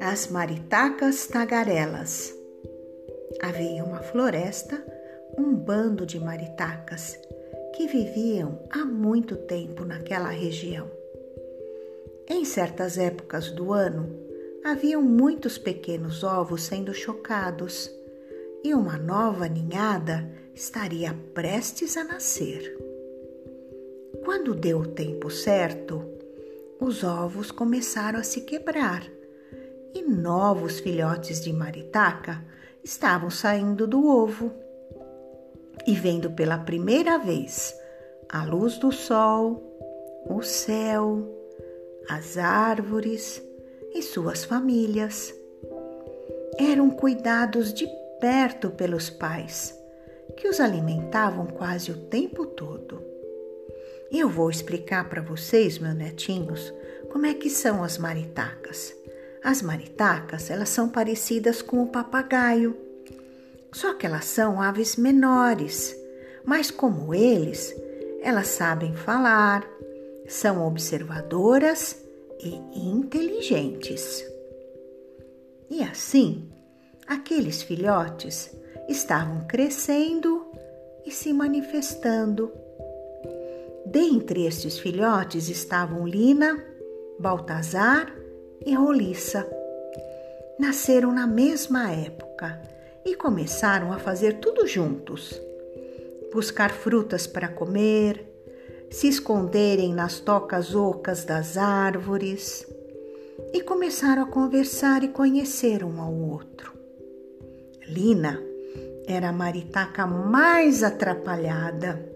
As maritacas tagarelas. Havia uma floresta, um bando de maritacas que viviam há muito tempo naquela região. Em certas épocas do ano, haviam muitos pequenos ovos sendo chocados e uma nova ninhada estaria prestes a nascer. Quando deu o tempo certo, os ovos começaram a se quebrar e novos filhotes de maritaca estavam saindo do ovo e vendo pela primeira vez a luz do sol, o céu, as árvores e suas famílias. Eram cuidados de perto pelos pais, que os alimentavam quase o tempo todo. Eu vou explicar para vocês, meus netinhos, como é que são as maritacas. As maritacas, elas são parecidas com o papagaio, só que elas são aves menores, mas como eles, elas sabem falar, são observadoras e inteligentes. E assim, aqueles filhotes estavam crescendo e se manifestando. Dentre estes filhotes estavam Lina, Baltazar e Roliça. Nasceram na mesma época e começaram a fazer tudo juntos: buscar frutas para comer, se esconderem nas tocas ocas das árvores e começaram a conversar e conhecer um ao outro. Lina era a maritaca mais atrapalhada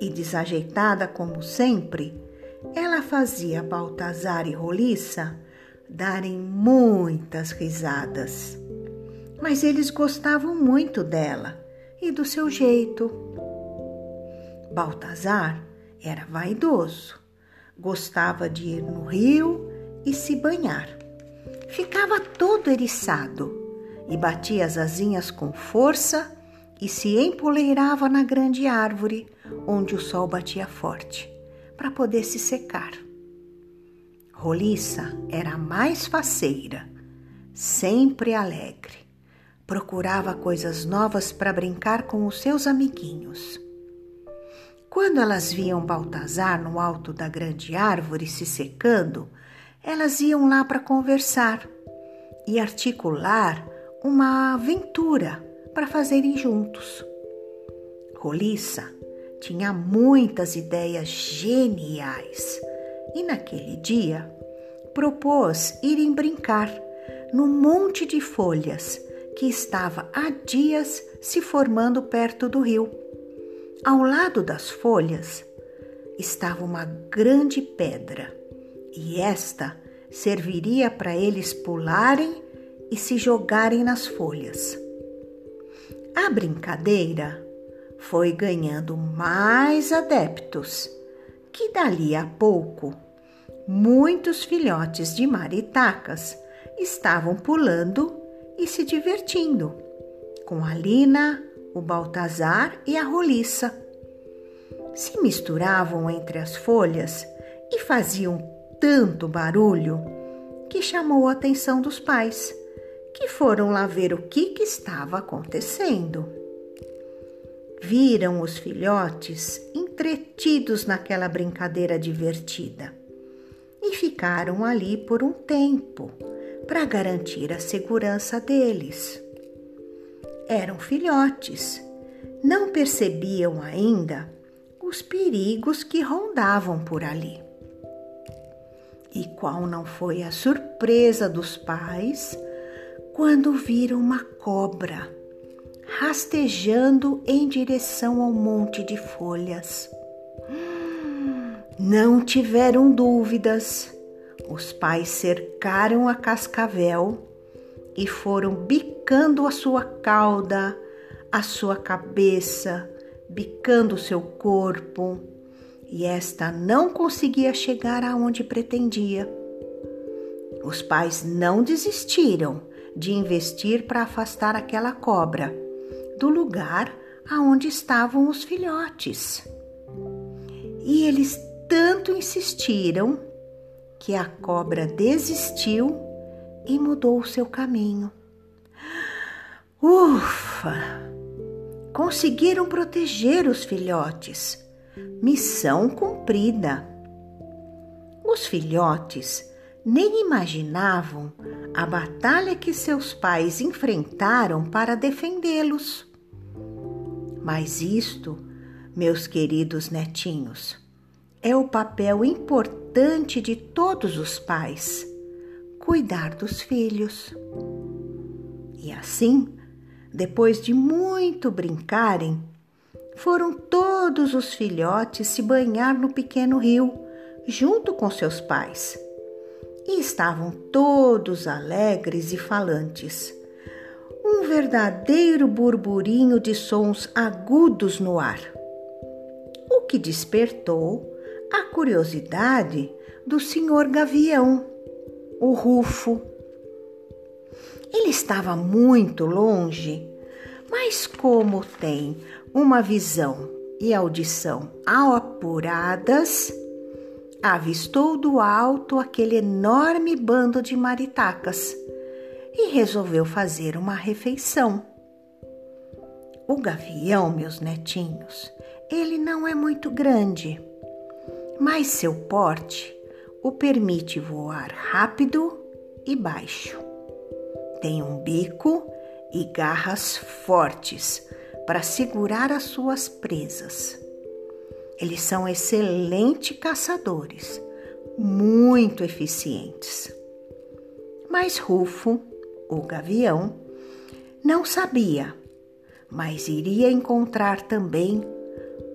e desajeitada como sempre, ela fazia Baltazar e Roliça darem muitas risadas. Mas eles gostavam muito dela e do seu jeito. Baltazar era vaidoso, gostava de ir no rio e se banhar. Ficava todo eriçado e batia as asinhas com força e se empoleirava na grande árvore onde o sol batia forte, para poder se secar. Roliça era a mais faceira, sempre alegre. Procurava coisas novas para brincar com os seus amiguinhos. Quando elas viam Baltazar no alto da grande árvore se secando, elas iam lá para conversar e articular uma aventura para fazerem juntos. Roliça tinha muitas ideias geniais e naquele dia propôs irem brincar no monte de folhas que estava há dias se formando perto do rio. Ao lado das folhas estava uma grande pedra e esta serviria para eles pularem e se jogarem nas folhas. A brincadeira foi ganhando mais adeptos, que dali a pouco muitos filhotes de maritacas estavam pulando e se divertindo com a Lina, o Baltazar e a Roliça. Se misturavam entre as folhas e faziam tanto barulho que chamou a atenção dos pais, que foram lá ver o que, que estava acontecendo. Viram os filhotes entretidos naquela brincadeira divertida e ficaram ali por um tempo para garantir a segurança deles. Eram filhotes, não percebiam ainda os perigos que rondavam por ali. E qual não foi a surpresa dos pais quando viram uma cobra rastejando em direção ao monte de folhas. Não tiveram dúvidas. Os pais cercaram a cascavel e foram bicando a sua cauda, a sua cabeça, bicando o seu corpo, e esta não conseguia chegar aonde pretendia. Os pais não desistiram de investir para afastar aquela cobra do lugar aonde estavam os filhotes. E eles tanto insistiram que a cobra desistiu e mudou o seu caminho. Ufa! Conseguiram proteger os filhotes. Missão cumprida. Os filhotes nem imaginavam a batalha que seus pais enfrentaram para defendê-los. Mas isto, meus queridos netinhos, é o papel importante de todos os pais: cuidar dos filhos. E assim, depois de muito brincarem, foram todos os filhotes se banhar no pequeno rio, junto com seus pais e estavam todos alegres e falantes. Um verdadeiro burburinho de sons agudos no ar, o que despertou a curiosidade do senhor Gavião, o Rufo. Ele estava muito longe, mas como tem uma visão e audição apuradas, avistou do alto aquele enorme bando de maritacas e resolveu fazer uma refeição. O gavião, meus netinhos, ele não é muito grande, mas seu porte o permite voar rápido e baixo. Tem um bico e garras fortes para segurar as suas presas. Eles são excelentes caçadores, muito eficientes. Mas Rufo, o gavião, não sabia, mas iria encontrar também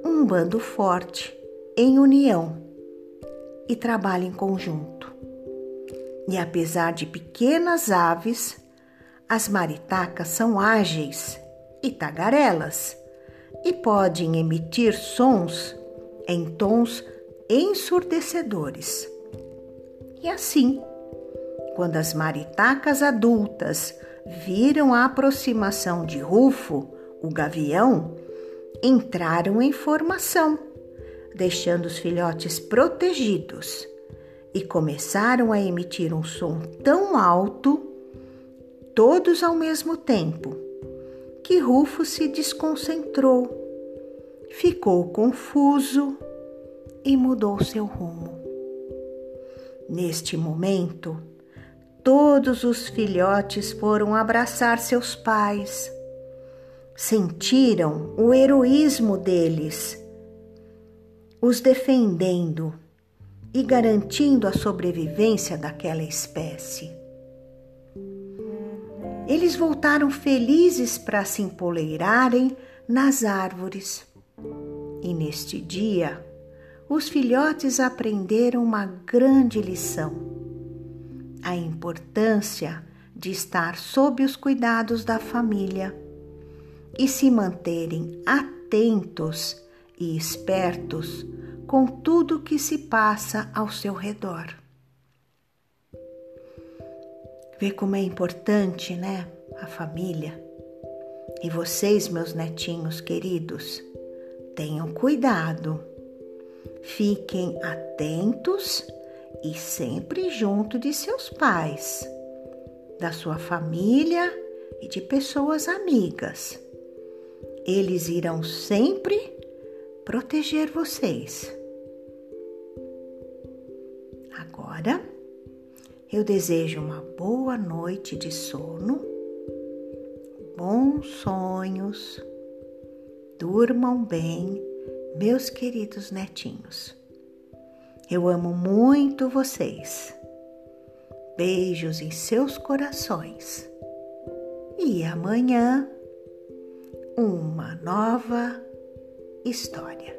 um bando forte, em união e trabalho em conjunto. E apesar de pequenas aves, as maritacas são ágeis e tagarelas e podem emitir sons em tons ensurdecedores. E assim, quando as maritacas adultas viram a aproximação de Rufo, o gavião, entraram em formação, deixando os filhotes protegidos e começaram a emitir um som tão alto, todos ao mesmo tempo, que Rufo se desconcentrou ficou confuso e mudou seu rumo. Neste momento, todos os filhotes foram abraçar seus pais. Sentiram o heroísmo deles, os defendendo e garantindo a sobrevivência daquela espécie. Eles voltaram felizes para se empoleirarem nas árvores e neste dia, os filhotes aprenderam uma grande lição: a importância de estar sob os cuidados da família e se manterem atentos e espertos com tudo que se passa ao seu redor. Vê como é importante, né? A família. E vocês, meus netinhos queridos, tenham cuidado. Fiquem atentos e sempre junto de seus pais, da sua família e de pessoas amigas. Eles irão sempre proteger vocês. Agora, eu desejo uma boa noite de sono, bons sonhos Durmam bem, meus queridos netinhos. Eu amo muito vocês. Beijos em seus corações. E amanhã, uma nova história.